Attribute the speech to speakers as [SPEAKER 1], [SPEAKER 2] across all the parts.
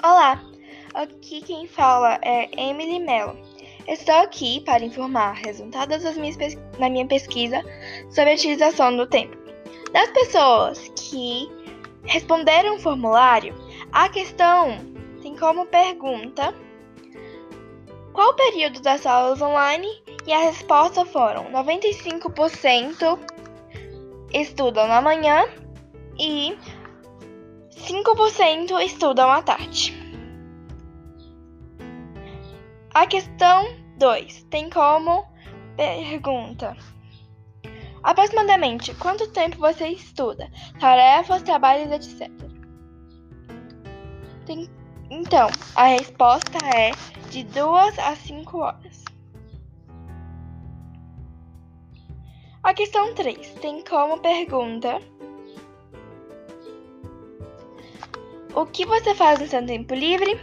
[SPEAKER 1] Olá, aqui quem fala é Emily Mello. Estou aqui para informar resultados das minhas da minha pesquisa sobre a utilização do tempo. Das pessoas que responderam o formulário, a questão tem como pergunta qual o período das aulas online e a resposta foram 95% estudam na manhã e 5% estudam à tarde. A questão 2 tem como pergunta: Aproximadamente quanto tempo você estuda? Tarefas, trabalhos, etc. Tem... Então, a resposta é de 2 a 5 horas. A questão 3 tem como pergunta: O que você faz no seu tempo livre?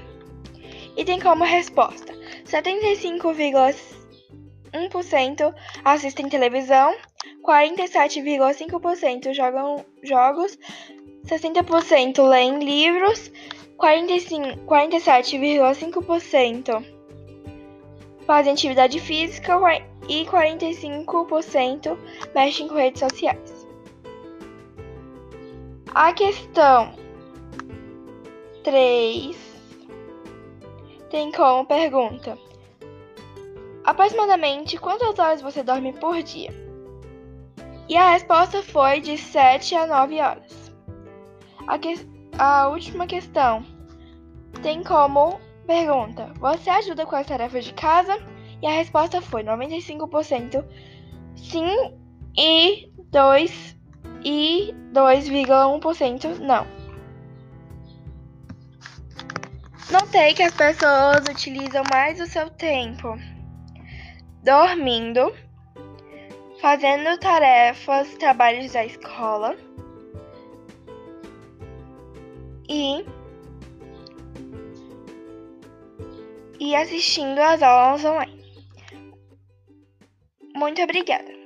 [SPEAKER 1] E tem como resposta: 75,1% assistem televisão, 47,5% jogam jogos, 60% leem livros, 47,5% fazem atividade física e 45% mexem com redes sociais. A questão 3 tem como pergunta: Aproximadamente quantas horas você dorme por dia? E a resposta foi de 7 a 9 horas. A, que... a última questão tem como pergunta: Você ajuda com as tarefas de casa? E a resposta foi 95% sim e 2 e 2,1% não. Notei que as pessoas utilizam mais o seu tempo dormindo, fazendo tarefas, trabalhos da escola e e assistindo às aulas online. Muito obrigada.